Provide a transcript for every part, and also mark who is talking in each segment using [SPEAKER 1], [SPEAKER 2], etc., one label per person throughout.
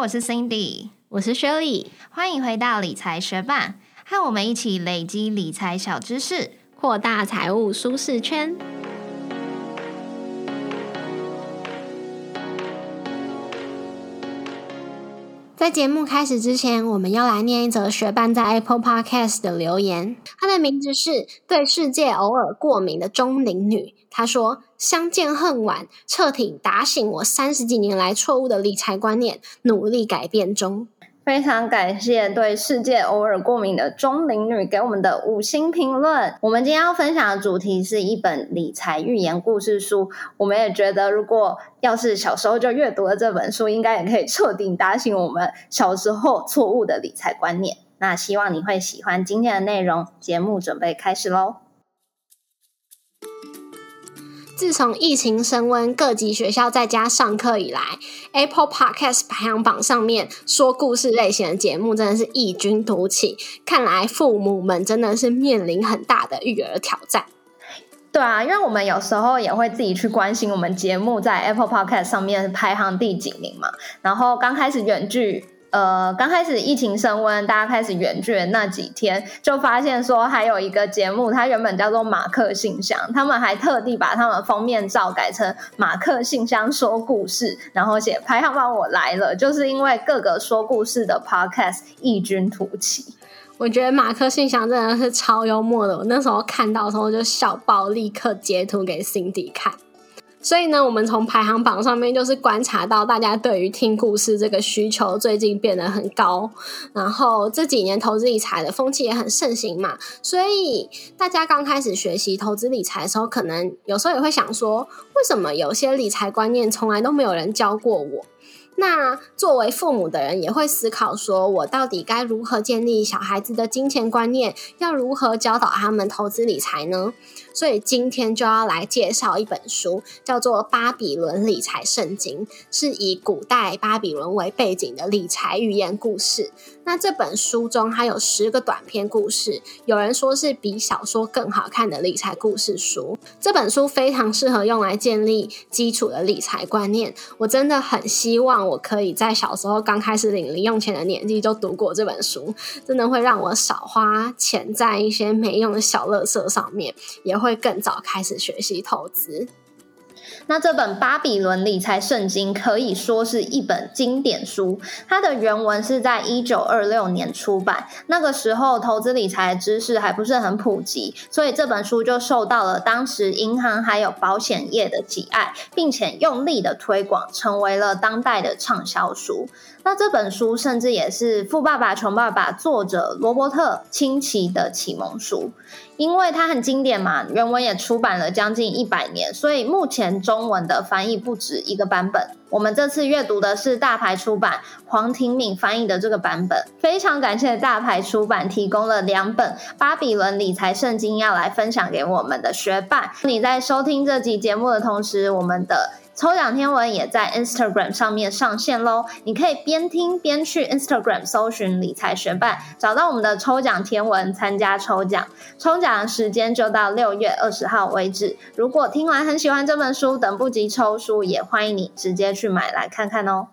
[SPEAKER 1] 我是 Cindy，
[SPEAKER 2] 我是 Shirley，
[SPEAKER 1] 欢迎回到理财学霸，和我们一起累积理财小知识，
[SPEAKER 2] 扩大财务舒适圈。在节目开始之前，我们要来念一则学伴在 Apple Podcast 的留言。他的名字是对世界偶尔过敏的中龄女。他说：“相见恨晚，彻底打醒我三十几年来错误的理财观念，努力改变中。”
[SPEAKER 1] 非常感谢对世界偶尔过敏的中龄女给我们的五星评论。我们今天要分享的主题是一本理财寓言故事书。我们也觉得，如果要是小时候就阅读了这本书，应该也可以彻底打醒我们小时候错误的理财观念。那希望你会喜欢今天的内容。节目准备开始喽！
[SPEAKER 2] 自从疫情升温，各级学校在家上课以来，Apple Podcast 排行榜上面说故事类型的节目真的是异军突起。看来父母们真的是面临很大的育儿挑战。
[SPEAKER 1] 对啊，因为我们有时候也会自己去关心我们节目在 Apple Podcast 上面排行第几名嘛。然后刚开始远距。呃，刚开始疫情升温，大家开始远距的那几天，就发现说还有一个节目，它原本叫做马克信箱，他们还特地把他们封面照改成马克信箱说故事，然后写排行榜我来了，就是因为各个说故事的 podcast 异军突起。
[SPEAKER 2] 我觉得马克信箱真的是超幽默的，我那时候看到的时候就笑爆，立刻截图给 Cindy 看。所以呢，我们从排行榜上面就是观察到，大家对于听故事这个需求最近变得很高。然后这几年投资理财的风气也很盛行嘛，所以大家刚开始学习投资理财的时候，可能有时候也会想说，为什么有些理财观念从来都没有人教过我？那作为父母的人也会思考说，我到底该如何建立小孩子的金钱观念？要如何教导他们投资理财呢？所以今天就要来介绍一本书，叫做《巴比伦理财圣经》，是以古代巴比伦为背景的理财寓言故事。那这本书中它有十个短篇故事，有人说是比小说更好看的理财故事书。这本书非常适合用来建立基础的理财观念。我真的很希望我可以在小时候刚开始领零用钱的年纪就读过这本书，真的会让我少花钱在一些没用的小乐色上面，也会。更早开始学习投资。
[SPEAKER 1] 那这本《巴比伦理财圣经》可以说是一本经典书。它的原文是在一九二六年出版，那个时候投资理财知识还不是很普及，所以这本书就受到了当时银行还有保险业的喜爱，并且用力的推广，成为了当代的畅销书。那这本书甚至也是《富爸爸穷爸爸》作者罗伯特清崎的启蒙书，因为它很经典嘛，原文也出版了将近一百年，所以目前中文的翻译不止一个版本。我们这次阅读的是大牌出版黄庭敏翻译的这个版本，非常感谢大牌出版提供了两本《巴比伦理财圣经》要来分享给我们的学伴。你在收听这集节目的同时，我们的。抽奖天文也在 Instagram 上面上线喽，你可以边听边去 Instagram 搜寻理财学伴，找到我们的抽奖天文参加抽奖。抽奖时间就到六月二十号为止。如果听完很喜欢这本书，等不及抽书，也欢迎你直接去买来看看哦。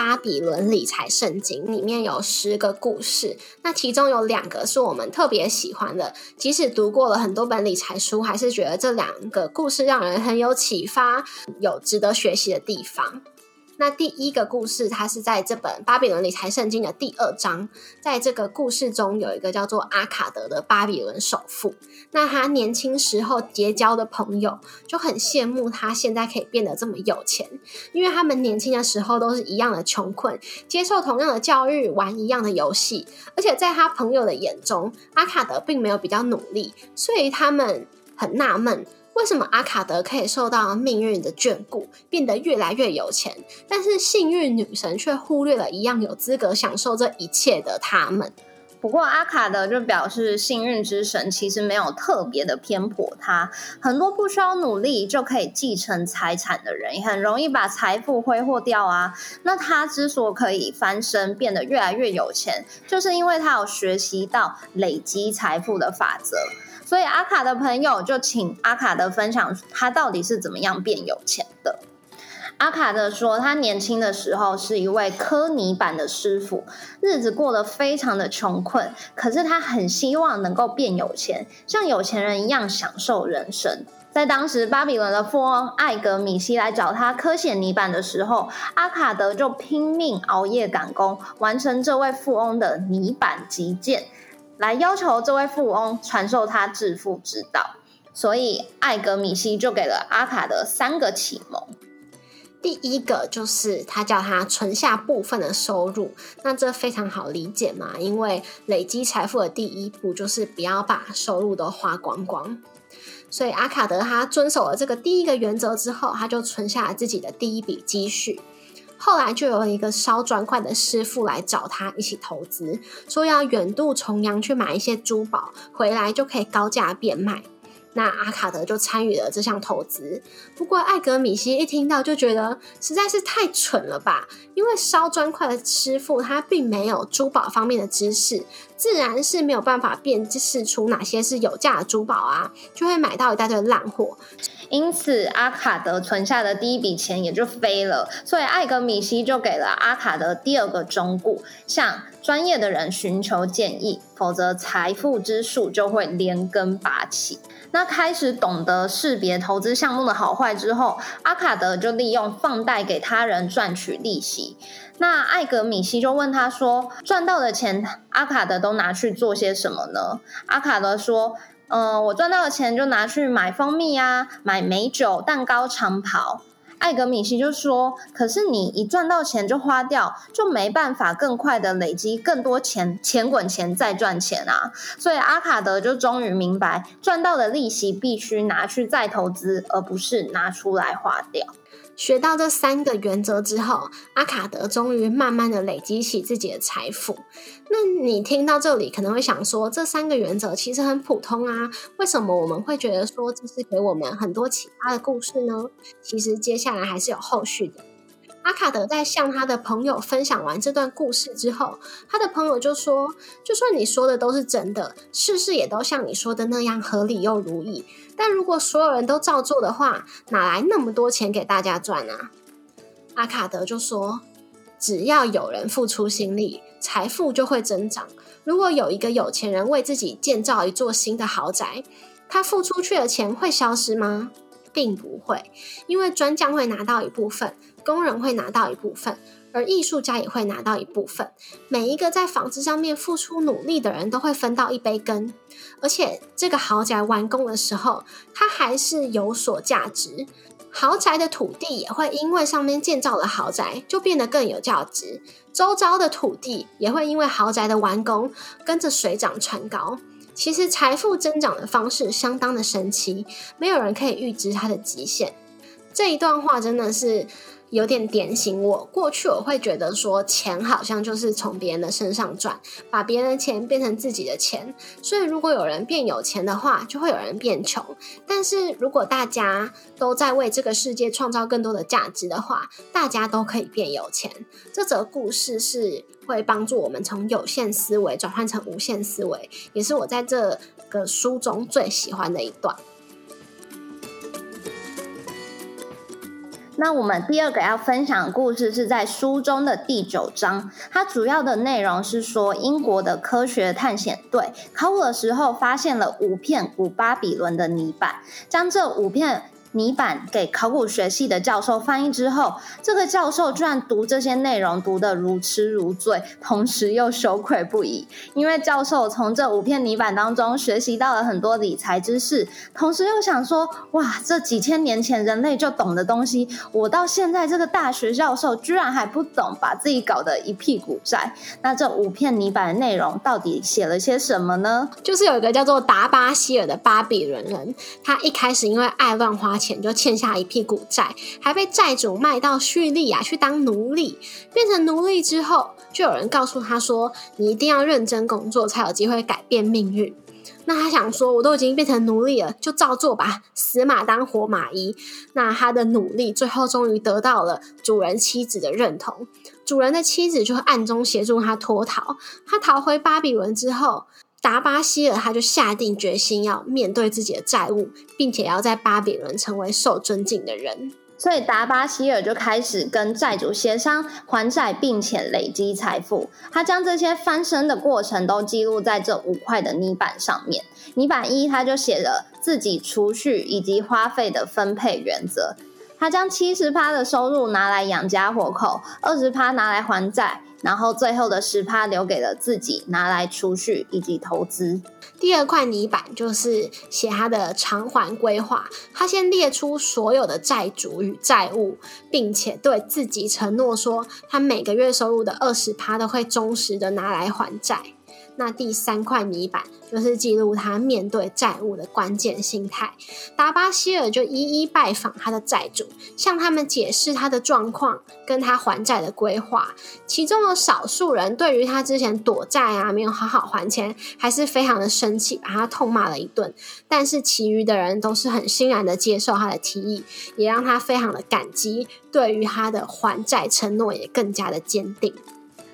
[SPEAKER 2] 巴比伦理财圣经里面有十个故事，那其中有两个是我们特别喜欢的，即使读过了很多本理财书，还是觉得这两个故事让人很有启发，有值得学习的地方。那第一个故事，它是在这本《巴比伦理财圣经》的第二章。在这个故事中，有一个叫做阿卡德的巴比伦首富。那他年轻时候结交的朋友就很羡慕他现在可以变得这么有钱，因为他们年轻的时候都是一样的穷困，接受同样的教育，玩一样的游戏。而且在他朋友的眼中，阿卡德并没有比较努力，所以他们很纳闷。为什么阿卡德可以受到命运的眷顾，变得越来越有钱，但是幸运女神却忽略了一样有资格享受这一切的他们？
[SPEAKER 1] 不过阿卡德就表示，幸运之神其实没有特别的偏颇他，很多不需要努力就可以继承财产的人，也很容易把财富挥霍掉啊。那他之所以可以翻身，变得越来越有钱，就是因为他有学习到累积财富的法则。所以阿卡的朋友就请阿卡德分享他到底是怎么样变有钱的。阿卡德说，他年轻的时候是一位科泥板的师傅，日子过得非常的穷困，可是他很希望能够变有钱，像有钱人一样享受人生。在当时，巴比伦的富翁艾格米西来找他刻写泥板的时候，阿卡德就拼命熬夜赶工，完成这位富翁的泥板极简，来要求这位富翁传授他致富之道。所以，艾格米西就给了阿卡德三个启蒙。
[SPEAKER 2] 第一个就是他叫他存下部分的收入，那这非常好理解嘛，因为累积财富的第一步就是不要把收入都花光光。所以阿卡德他遵守了这个第一个原则之后，他就存下了自己的第一笔积蓄。后来就有一个烧砖块的师傅来找他一起投资，说要远渡重洋去买一些珠宝，回来就可以高价变卖。那阿卡德就参与了这项投资，不过艾格米西一听到就觉得实在是太蠢了吧，因为烧砖块的师傅他并没有珠宝方面的知识，自然是没有办法辨识出哪些是有价的珠宝啊，就会买到一大堆烂货。
[SPEAKER 1] 因此，阿卡德存下的第一笔钱也就飞了。所以，艾格米西就给了阿卡德第二个忠告：向专业的人寻求建议，否则财富之树就会连根拔起。那开始懂得识别投资项目的好坏之后，阿卡德就利用放贷给他人赚取利息。那艾格米西就问他说：“赚到的钱，阿卡德都拿去做些什么呢？”阿卡德说：“嗯，我赚到的钱就拿去买蜂蜜啊，买美酒、蛋糕、长袍。”艾格米西就说：“可是你一赚到钱就花掉，就没办法更快的累积更多钱，钱滚钱再赚钱啊！所以阿卡德就终于明白，赚到的利息必须拿去再投资，而不是拿出来花掉。”
[SPEAKER 2] 学到这三个原则之后，阿卡德终于慢慢的累积起自己的财富。那你听到这里可能会想说，这三个原则其实很普通啊，为什么我们会觉得说这是给我们很多启发的故事呢？其实接下来还是有后续的。阿卡德在向他的朋友分享完这段故事之后，他的朋友就说：“就算你说的都是真的，事事也都像你说的那样合理又如意，但如果所有人都照做的话，哪来那么多钱给大家赚啊？”阿卡德就说：“只要有人付出心力，财富就会增长。如果有一个有钱人为自己建造一座新的豪宅，他付出去的钱会消失吗？并不会，因为砖匠会拿到一部分。”工人会拿到一部分，而艺术家也会拿到一部分。每一个在房子上面付出努力的人都会分到一杯羹。而且这个豪宅完工的时候，它还是有所价值。豪宅的土地也会因为上面建造了豪宅，就变得更有价值。周遭的土地也会因为豪宅的完工，跟着水涨船高。其实财富增长的方式相当的神奇，没有人可以预知它的极限。这一段话真的是。有点点醒我。过去我会觉得说，钱好像就是从别人的身上赚，把别人的钱变成自己的钱。所以，如果有人变有钱的话，就会有人变穷。但是如果大家都在为这个世界创造更多的价值的话，大家都可以变有钱。这则故事是会帮助我们从有限思维转换成无限思维，也是我在这个书中最喜欢的一段。
[SPEAKER 1] 那我们第二个要分享故事是在书中的第九章，它主要的内容是说英国的科学探险队考古的时候发现了五片古巴比伦的泥板，将这五片。泥板给考古学系的教授翻译之后，这个教授居然读这些内容读得如痴如醉，同时又羞愧不已。因为教授从这五片泥板当中学习到了很多理财知识，同时又想说：哇，这几千年前人类就懂的东西，我到现在这个大学教授居然还不懂，把自己搞得一屁股债。那这五片泥板的内容到底写了些什么呢？
[SPEAKER 2] 就是有一个叫做达巴希尔的巴比伦人，他一开始因为爱乱花。钱就欠下一屁股债，还被债主卖到叙利亚去当奴隶。变成奴隶之后，就有人告诉他说：“你一定要认真工作，才有机会改变命运。”那他想说：“我都已经变成奴隶了，就照做吧，死马当活马医。”那他的努力最后终于得到了主人妻子的认同。主人的妻子就暗中协助他脱逃。他逃回巴比伦之后。达巴希尔他就下定决心要面对自己的债务，并且要在巴比伦成为受尊敬的人。
[SPEAKER 1] 所以达巴希尔就开始跟债主协商还债，并且累积财富。他将这些翻身的过程都记录在这五块的泥板上面。泥板一，他就写了自己储蓄以及花费的分配原则。他将七十趴的收入拿来养家活口，二十趴拿来还债，然后最后的十趴留给了自己，拿来储蓄以及投资。
[SPEAKER 2] 第二块泥板就是写他的偿还规划。他先列出所有的债主与债务，并且对自己承诺说，他每个月收入的二十趴都会忠实的拿来还债。那第三块泥板就是记录他面对债务的关键心态。达巴希尔就一一拜访他的债主，向他们解释他的状况跟他还债的规划。其中有少数人对于他之前躲债啊，没有好好还钱，还是非常的生气，把他痛骂了一顿。但是其余的人都是很欣然的接受他的提议，也让他非常的感激，对于他的还债承诺也更加的坚定。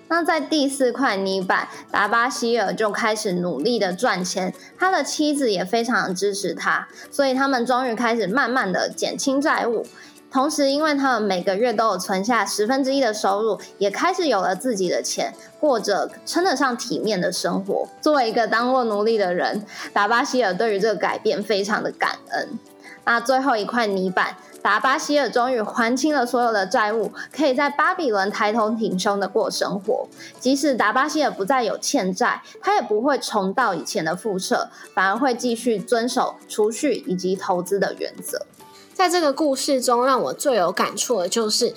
[SPEAKER 1] 那在第四块泥板，达巴希尔就开始努力的赚钱，他的妻子也非常支持他，所以他们终于开始慢慢的减轻债务。同时，因为他们每个月都有存下十分之一的收入，也开始有了自己的钱，过着称得上体面的生活。作为一个当过奴隶的人，达巴希尔对于这个改变非常的感恩。那最后一块泥板。达巴希尔终于还清了所有的债务，可以在巴比伦抬头挺胸的过生活。即使达巴希尔不再有欠债，他也不会重蹈以前的覆辙，反而会继续遵守储蓄以及投资的原则。
[SPEAKER 2] 在这个故事中，让我最有感触的就是。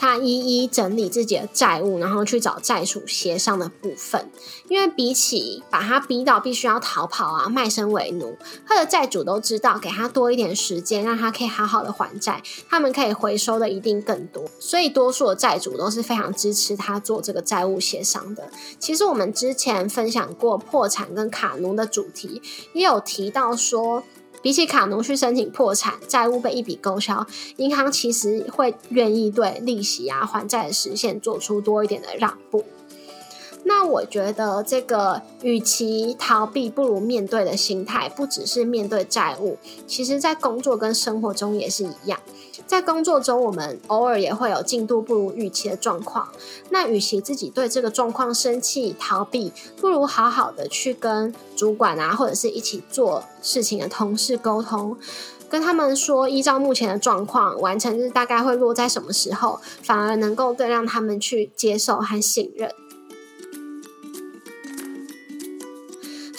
[SPEAKER 2] 他一一整理自己的债务，然后去找债主协商的部分。因为比起把他逼到必须要逃跑啊、卖身为奴，他的债主都知道，给他多一点时间，让他可以好好的还债，他们可以回收的一定更多。所以，多数的债主都是非常支持他做这个债务协商的。其实，我们之前分享过破产跟卡奴的主题，也有提到说。比起卡奴去申请破产，债务被一笔勾销，银行其实会愿意对利息啊还债的实现做出多一点的让步。那我觉得这个与其逃避，不如面对的心态，不只是面对债务，其实在工作跟生活中也是一样。在工作中，我们偶尔也会有进度不如预期的状况。那与其自己对这个状况生气逃避，不如好好的去跟主管啊，或者是一起做事情的同事沟通，跟他们说，依照目前的状况，完成日大概会落在什么时候，反而能够更让他们去接受和信任。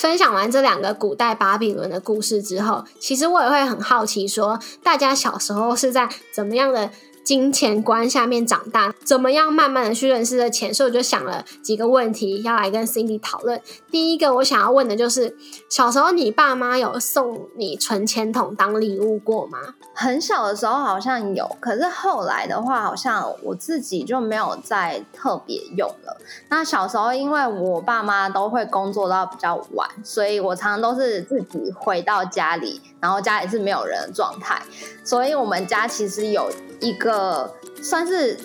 [SPEAKER 2] 分享完这两个古代巴比伦的故事之后，其实我也会很好奇，说大家小时候是在怎么样的？金钱观下面长大，怎么样慢慢的去认识的钱？所以我就想了几个问题要来跟 Cindy 讨论。第一个我想要问的就是，小时候你爸妈有送你存钱筒当礼物过吗？
[SPEAKER 1] 很小的时候好像有，可是后来的话，好像我自己就没有再特别用了。那小时候因为我爸妈都会工作到比较晚，所以我常常都是自己回到家里，然后家里是没有人的状态，所以我们家其实有。一个算是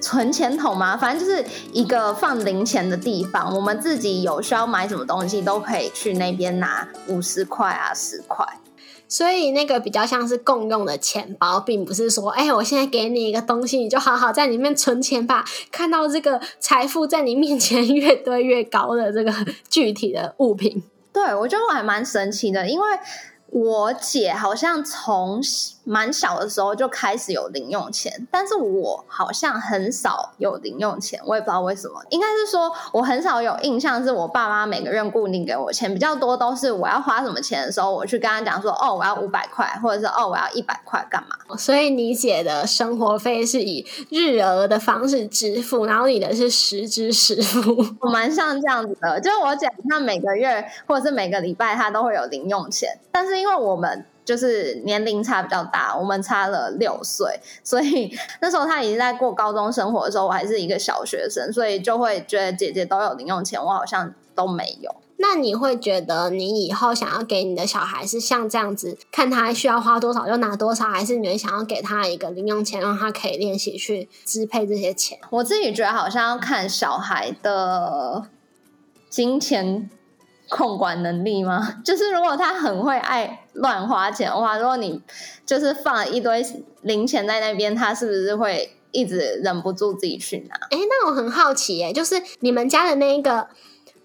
[SPEAKER 1] 存钱筒吗？反正就是一个放零钱的地方。我们自己有需要买什么东西，都可以去那边拿五十块啊，十块。
[SPEAKER 2] 所以那个比较像是共用的钱包，并不是说，哎，我现在给你一个东西，你就好好在里面存钱吧。看到这个财富在你面前 越堆越高的这个 具体的物品，
[SPEAKER 1] 对我觉得我还蛮神奇的，因为。我姐好像从蛮小的时候就开始有零用钱，但是我好像很少有零用钱，我也不知道为什么。应该是说我很少有印象，是我爸妈每个月固定给我钱，比较多都是我要花什么钱的时候，我去跟他讲说，哦，我要五百块，或者是哦，我要一百块，干嘛？
[SPEAKER 2] 所以你姐的生活费是以日额的方式支付，然后你的是实支实付，
[SPEAKER 1] 我蛮像这样子的。就是我姐她每个月或者是每个礼拜她都会有零用钱，但是。因为我们就是年龄差比较大，我们差了六岁，所以那时候他已经在过高中生活的时候，我还是一个小学生，所以就会觉得姐姐都有零用钱，我好像都没有。
[SPEAKER 2] 那你会觉得你以后想要给你的小孩是像这样子，看他需要花多少就拿多少，还是你会想要给他一个零用钱，让他可以练习去支配这些钱？
[SPEAKER 1] 我自己觉得好像要看小孩的金钱。控管能力吗？就是如果他很会爱乱花钱的话，如果你就是放了一堆零钱在那边，他是不是会一直忍不住自己去拿？
[SPEAKER 2] 哎，那我很好奇，哎，就是你们家的那一个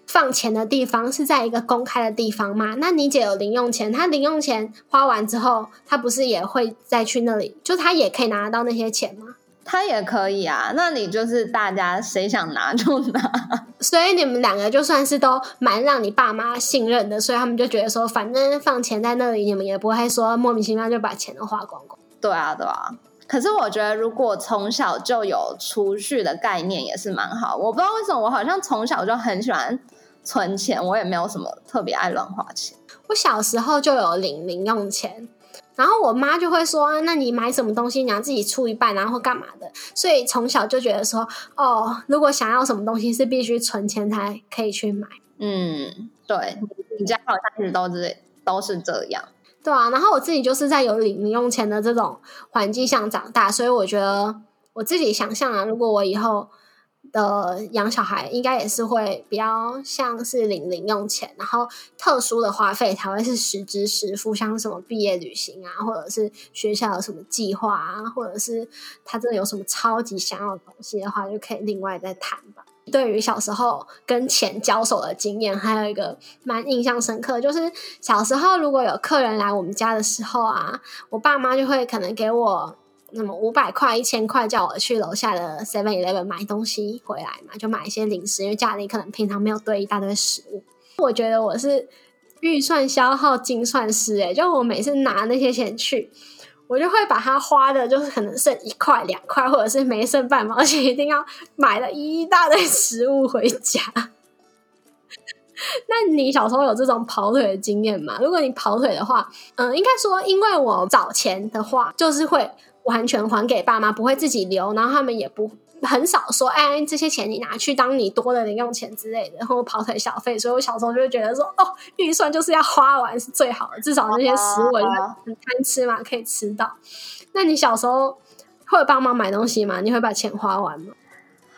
[SPEAKER 2] 放钱的地方是在一个公开的地方吗？那你姐有零用钱，她零用钱花完之后，她不是也会再去那里？就她也可以拿到那些钱吗？
[SPEAKER 1] 他也可以啊，那你就是大家谁想拿就拿，
[SPEAKER 2] 所以你们两个就算是都蛮让你爸妈信任的，所以他们就觉得说，反正放钱在那里，你们也不会说莫名其妙就把钱都花光光。
[SPEAKER 1] 对啊，对啊。可是我觉得，如果从小就有储蓄的概念，也是蛮好。我不知道为什么，我好像从小就很喜欢存钱，我也没有什么特别爱乱花钱。
[SPEAKER 2] 我小时候就有领零用钱。然后我妈就会说：“那你买什么东西，你要自己出一半，然后干嘛的？”所以从小就觉得说：“哦，如果想要什么东西，是必须存钱才可以去买。”
[SPEAKER 1] 嗯，对，你家好像一直都是都是这样，
[SPEAKER 2] 对啊。然后我自己就是在有零零用钱的这种环境下长大，所以我觉得我自己想象啊，如果我以后。的养小孩应该也是会比较像是领零用钱，然后特殊的花费才会是实支实付，像什么毕业旅行啊，或者是学校有什么计划啊，或者是他真的有什么超级想要的东西的话，就可以另外再谈吧。对于小时候跟钱交手的经验，还有一个蛮印象深刻，就是小时候如果有客人来我们家的时候啊，我爸妈就会可能给我。那么五百块、一千块，叫我去楼下的 Seven Eleven 买东西回来嘛，就买一些零食，因为家里可能平常没有堆一大堆食物。我觉得我是预算消耗精算师，哎，就我每次拿那些钱去，我就会把它花的，就是可能剩一块、两块，或者是没剩半毛钱，一定要买了一大堆食物回家。那你小时候有这种跑腿的经验吗？如果你跑腿的话，嗯，应该说，因为我找钱的话，就是会。完全还给爸妈，不会自己留，然后他们也不很少说，哎，这些钱你拿去当你多的零用钱之类的，然后跑腿小费。所以我小时候就会觉得说，哦，预算就是要花完是最好的，至少那些食物很贪吃嘛，可以吃到。那你小时候会帮忙买东西吗？你会把钱花完吗？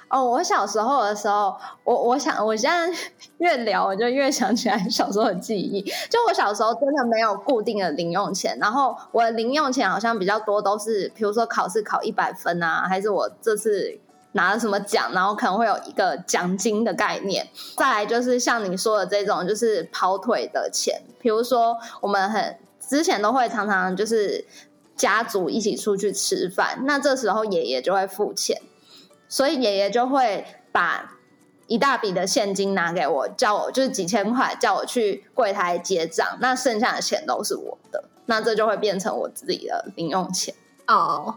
[SPEAKER 1] 哦，我小时候的时候，我我想，我现在 越聊，我就越想起来 小时候的记忆。就我小时候真的没有固定的零用钱，然后我的零用钱好像比较多都是，比如说考试考一百分啊，还是我这次拿了什么奖，然后可能会有一个奖金的概念。再来就是像你说的这种，就是跑腿的钱，比如说我们很之前都会常常就是家族一起出去吃饭，那这时候爷爷就会付钱。所以爷爷就会把一大笔的现金拿给我，叫我就是几千块，叫我去柜台结账。那剩下的钱都是我的，那这就会变成我自己的零用钱
[SPEAKER 2] 哦。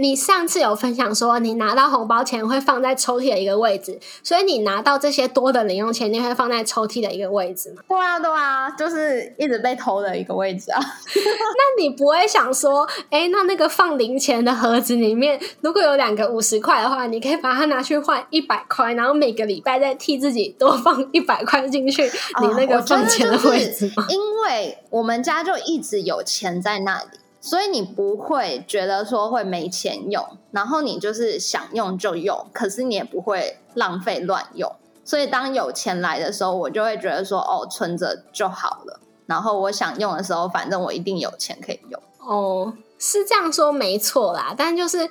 [SPEAKER 2] 你上次有分享说，你拿到红包钱会放在抽屉的一个位置，所以你拿到这些多的零用钱，你会放在抽屉的一个位置吗？
[SPEAKER 1] 对啊，对啊，就是一直被偷的一个位置啊。
[SPEAKER 2] 那你不会想说，哎，那那个放零钱的盒子里面，如果有两个五十块的话，你可以把它拿去换一百块，然后每个礼拜再替自己多放一百块进去 你那个放钱的位置吗？
[SPEAKER 1] 因为我们家就一直有钱在那里。所以你不会觉得说会没钱用，然后你就是想用就用，可是你也不会浪费乱用。所以当有钱来的时候，我就会觉得说哦，存着就好了。然后我想用的时候，反正我一定有钱可以用。
[SPEAKER 2] 哦，是这样说没错啦，但就是。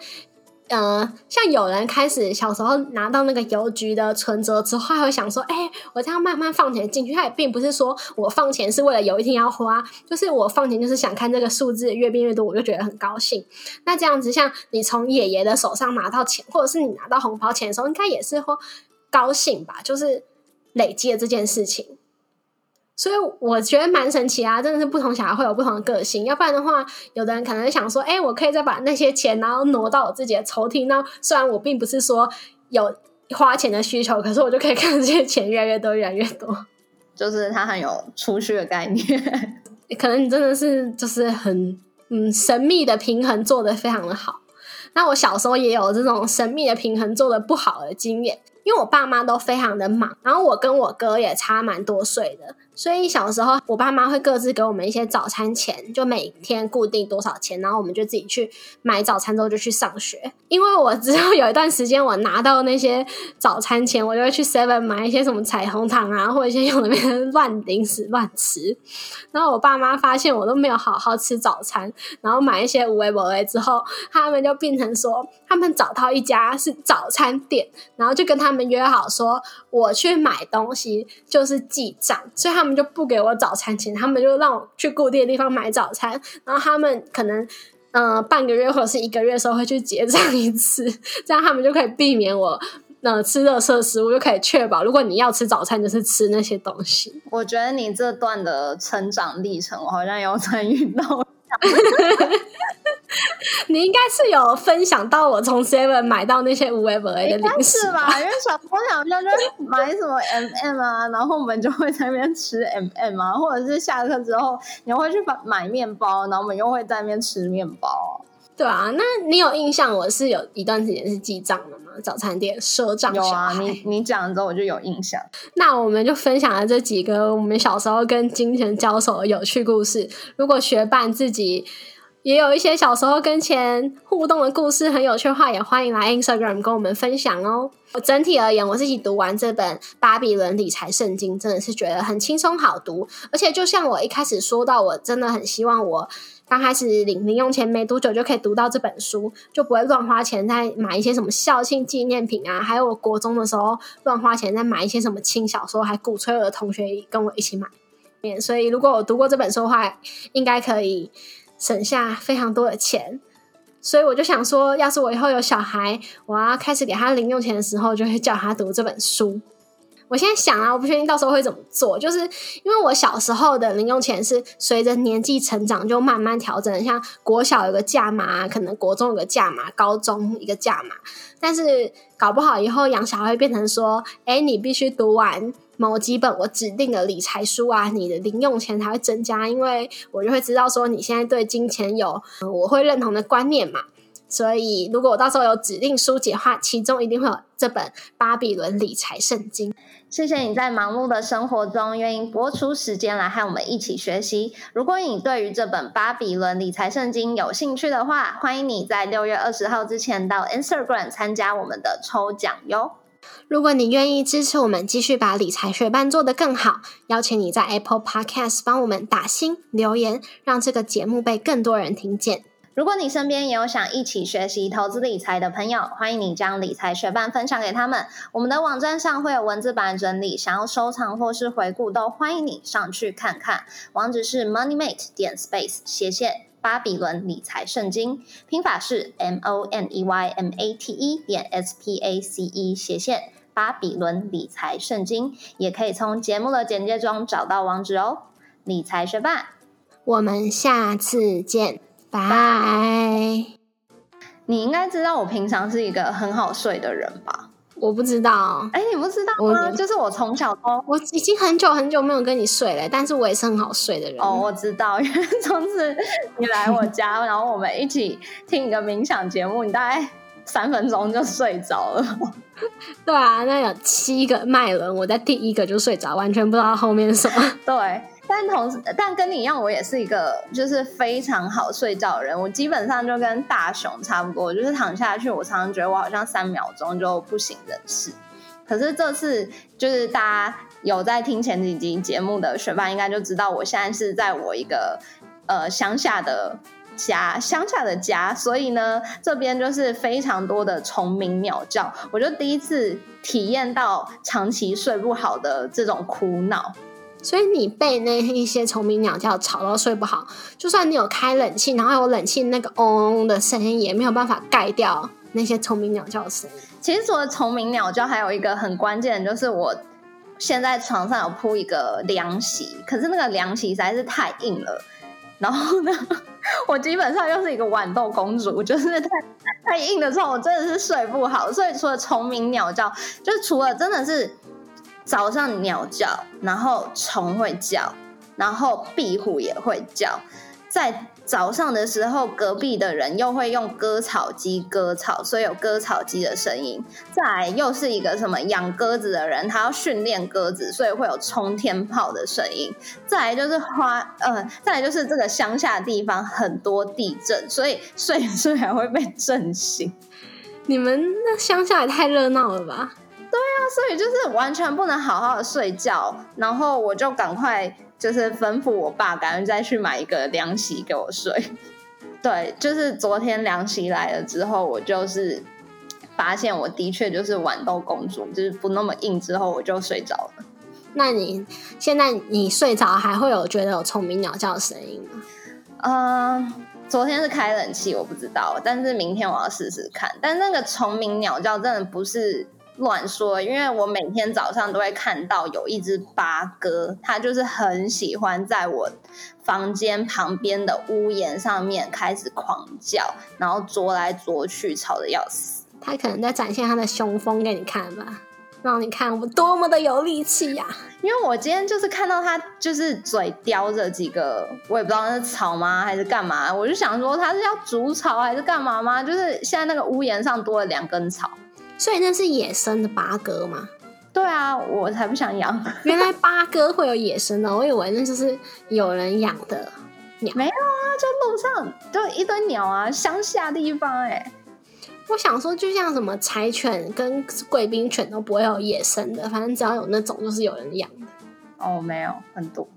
[SPEAKER 2] 呃，像有人开始小时候拿到那个邮局的存折之后，他会想说：“哎，我这样慢慢放钱进去。”他也并不是说我放钱是为了有一天要花，就是我放钱就是想看这个数字越变越多，我就觉得很高兴。那这样子，像你从爷爷的手上拿到钱，或者是你拿到红包钱的时候，应该也是会高兴吧？就是累积了这件事情。所以我觉得蛮神奇啊，真的是不同小孩会有不同的个性。要不然的话，有的人可能想说：“哎，我可以再把那些钱，然后挪到我自己的抽屉。那虽然我并不是说有花钱的需求，可是我就可以看到这些钱越来越多，越来越多。
[SPEAKER 1] 就是他很有储蓄的概念。
[SPEAKER 2] 可能你真的是就是很嗯神秘的平衡做的非常的好。那我小时候也有这种神秘的平衡做的不好的经验，因为我爸妈都非常的忙，然后我跟我哥也差蛮多岁的。所以小时候我爸妈会各自给我们一些早餐钱，就每天固定多少钱，然后我们就自己去买早餐，之后就去上学。因为我之后有一段时间我拿到那些早餐钱，我就会去 Seven 买一些什么彩虹糖啊，或者一些用那边乱零食乱吃。然后我爸妈发现我都没有好好吃早餐，然后买一些无为不为之后，他们就变成说，他们找到一家是早餐店，然后就跟他们约好说，我去买东西就是记账，所以他们就不给我早餐钱，他们就让我去固定的地方买早餐，然后他们可能。嗯，半个月或者是一个月的时候会去结账一次，这样他们就可以避免我呃吃热色食物，就可以确保如果你要吃早餐，就是吃那些东西。
[SPEAKER 1] 我觉得你这段的成长历程，我好像有参与到。
[SPEAKER 2] 你应该是有分享到我从 Seven 买到那些无为不为的零食
[SPEAKER 1] 吧？因为小朋友就买什么 MM 啊，然后我们就会在那边吃 MM 啊，或者是下课之后你会去买面包，然后我们又会在那边吃面包。
[SPEAKER 2] 对啊，那你有印象？我是有一段时间是记账的吗？早餐店赊账
[SPEAKER 1] 有啊，你你讲了之后我就有印象。
[SPEAKER 2] 那我们就分享了这几个我们小时候跟金钱交手的有趣故事。如果学伴自己也有一些小时候跟钱互动的故事很有趣的话，也欢迎来 Instagram 跟我们分享哦。我整体而言，我自己读完这本《巴比伦理财圣经》，真的是觉得很轻松好读，而且就像我一开始说到，我真的很希望我。刚开始领零用钱没多久就可以读到这本书，就不会乱花钱在买一些什么校庆纪念品啊。还有我国中的时候乱花钱在买一些什么轻小说，还鼓吹我的同学跟我一起买。所以如果我读过这本书的话，应该可以省下非常多的钱。所以我就想说，要是我以后有小孩，我要开始给他零用钱的时候，就会叫他读这本书。我现在想啊，我不确定到时候会怎么做，就是因为我小时候的零用钱是随着年纪成长就慢慢调整，像国小有个价码，可能国中有个价码，高中一个价码，但是搞不好以后养小孩变成说，哎，你必须读完某几本我指定的理财书啊，你的零用钱才会增加，因为我就会知道说你现在对金钱有我会认同的观念嘛。所以，如果我到时候有指定书籍的话，其中一定会有这本《巴比伦理财圣经》。
[SPEAKER 1] 谢谢你在忙碌的生活中愿意拨出时间来和我们一起学习。如果你对于这本《巴比伦理财圣经》有兴趣的话，欢迎你在六月二十号之前到 Instagram 参加我们的抽奖哟。
[SPEAKER 2] 如果你愿意支持我们继续把理财学班做得更好，邀请你在 Apple Podcast 帮我们打星留言，让这个节目被更多人听见。
[SPEAKER 1] 如果你身边也有想一起学习投资理财的朋友，欢迎你将理财学伴分享给他们。我们的网站上会有文字版整理，想要收藏或是回顾，都欢迎你上去看看。网址是 moneymate 点 space 斜线巴比伦理财圣经，拼法是 m o n e y m a t e 点 s p a c e 斜线巴比伦理财圣经，也可以从节目的简介中找到网址哦。理财学霸，
[SPEAKER 2] 我们下次见。拜，
[SPEAKER 1] 你应该知道我平常是一个很好睡的人吧？
[SPEAKER 2] 我不知道，
[SPEAKER 1] 哎，你不知道吗？就是我从小都，
[SPEAKER 2] 我已经很久很久没有跟你睡了，但是我也是很好睡的人。
[SPEAKER 1] 哦，我知道，因为 上次你来我家，然后我们一起听一个冥想节目，你大概三分钟就睡着了。
[SPEAKER 2] 对啊，那有七个脉轮，我在第一个就睡着，完全不知道后面什么。
[SPEAKER 1] 对。但同时，但跟你一样，我也是一个就是非常好睡觉的人。我基本上就跟大雄差不多，就是躺下去，我常常觉得我好像三秒钟就不省人事。可是这次就是大家有在听前几集节目的学霸，应该就知道我现在是在我一个呃乡下的家，乡下的家，所以呢，这边就是非常多的虫鸣鸟叫，我就第一次体验到长期睡不好的这种苦恼。
[SPEAKER 2] 所以你被那一些虫鸣鸟叫吵到睡不好，就算你有开冷气，然后有冷气那个嗡嗡的声音，也没有办法盖掉那些虫鸣鸟叫的声音。
[SPEAKER 1] 其实除了虫鸣鸟叫，还有一个很关键的，就是我现在床上有铺一个凉席，可是那个凉席实在是太硬了。然后呢，我基本上又是一个豌豆公主，就是太太硬的时候，我真的是睡不好。所以除了虫鸣鸟叫，就除了真的是。早上鸟叫，然后虫会叫，然后壁虎也会叫，在早上的时候，隔壁的人又会用割草机割草，所以有割草机的声音。再来又是一个什么养鸽子的人，他要训练鸽子，所以会有冲天炮的声音。再来就是花，呃，再来就是这个乡下地方很多地震，所以睡睡还会被震醒。
[SPEAKER 2] 你们那乡下也太热闹了吧？
[SPEAKER 1] 对啊，所以就是完全不能好好的睡觉，然后我就赶快。就是吩咐我爸赶快再去买一个凉席给我睡。对，就是昨天凉席来了之后，我就是发现我的确就是豌豆公主，就是不那么硬，之后我就睡着了。
[SPEAKER 2] 那你现在你睡着还会有觉得有虫鸣鸟叫的声音吗？
[SPEAKER 1] 嗯，昨天是开冷气，我不知道，但是明天我要试试看。但那个虫鸣鸟叫真的不是。乱说，因为我每天早上都会看到有一只八哥，它就是很喜欢在我房间旁边的屋檐上面开始狂叫，然后啄来啄去，吵得要死。
[SPEAKER 2] 它可能在展现它的雄风给你看吧，让你看我多么的有力气呀！
[SPEAKER 1] 因为我今天就是看到它，就是嘴叼着几个，我也不知道那是草吗还是干嘛，我就想说它是要煮草还是干嘛吗？就是现在那个屋檐上多了两根草。
[SPEAKER 2] 所以那是野生的八哥吗？
[SPEAKER 1] 对啊，我才不想养。
[SPEAKER 2] 原来八哥会有野生的，我以为那就是有人养的鸟。
[SPEAKER 1] 没有啊，就路上就一堆鸟啊，乡下地方哎。
[SPEAKER 2] 我想说，就像什么柴犬跟贵宾犬都不会有野生的，反正只要有那种，就是有人养的。
[SPEAKER 1] 哦，没有很多。